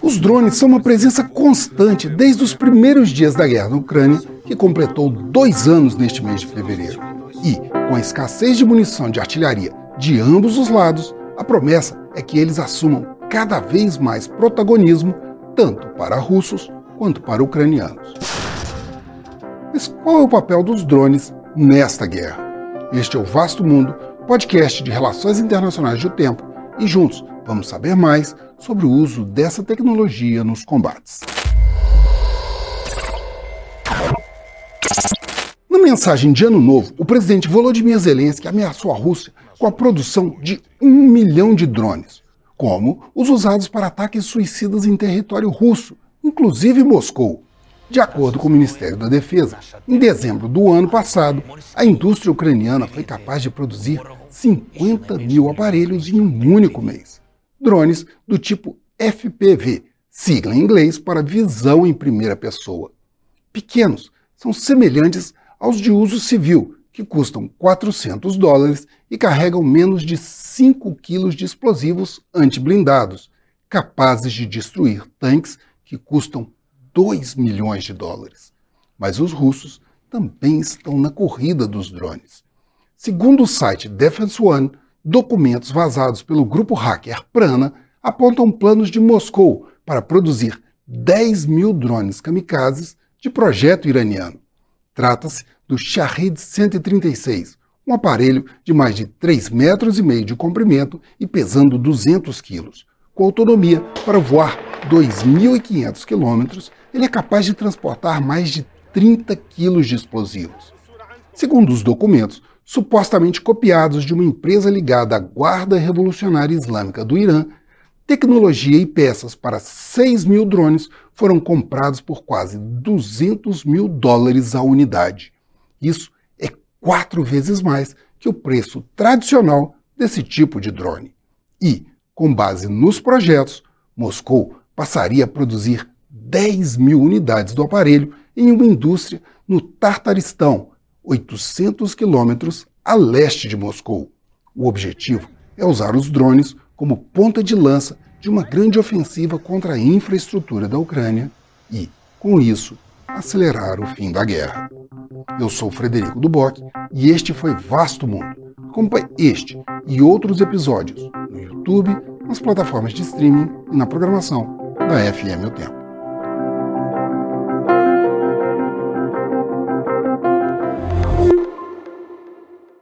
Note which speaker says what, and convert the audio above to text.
Speaker 1: Os drones são uma presença constante desde os primeiros dias da guerra na Ucrânia, que completou dois anos neste mês de fevereiro. E, com a escassez de munição de artilharia de ambos os lados, a promessa é que eles assumam cada vez mais protagonismo, tanto para russos quanto para ucranianos. Mas qual é o papel dos drones nesta guerra? Este é o Vasto Mundo, podcast de relações internacionais do tempo, e juntos vamos saber mais sobre o uso dessa tecnologia nos combates. Na mensagem de Ano Novo, o presidente Volodymyr Zelensky ameaçou a Rússia com a produção de um milhão de drones, como os usados para ataques suicidas em território russo, inclusive Moscou. De acordo com o Ministério da Defesa, em dezembro do ano passado, a indústria ucraniana foi capaz de produzir 50 mil aparelhos em um único mês. Drones do tipo FPV, sigla em inglês para visão em primeira pessoa. Pequenos, são semelhantes aos de uso civil, que custam 400 dólares e carregam menos de 5 quilos de explosivos antiblindados, capazes de destruir tanques que custam 2 milhões de dólares. Mas os russos também estão na corrida dos drones. Segundo o site Defense One, documentos vazados pelo grupo hacker Prana apontam planos de Moscou para produzir 10 mil drones kamikazes de projeto iraniano. Trata-se do Shahid 136, um aparelho de mais de 3 metros e meio de comprimento e pesando 200 quilos. Com autonomia para voar 2.500 quilômetros, ele é capaz de transportar mais de 30 quilos de explosivos. Segundo os documentos, supostamente copiados de uma empresa ligada à Guarda Revolucionária Islâmica do Irã, tecnologia e peças para 6 mil drones foram comprados por quase 200 mil dólares a unidade. Isso é quatro vezes mais que o preço tradicional desse tipo de drone. E, com base nos projetos, Moscou passaria a produzir 10 mil unidades do aparelho em uma indústria no Tartaristão, 800 quilômetros a leste de Moscou. O objetivo é usar os drones como ponta de lança de uma grande ofensiva contra a infraestrutura da Ucrânia e, com isso, acelerar o fim da guerra. Eu sou Frederico Duboc e este foi Vasto Mundo. Acompanhe este e outros episódios no YouTube, nas plataformas de streaming e na programação da FM O Tempo.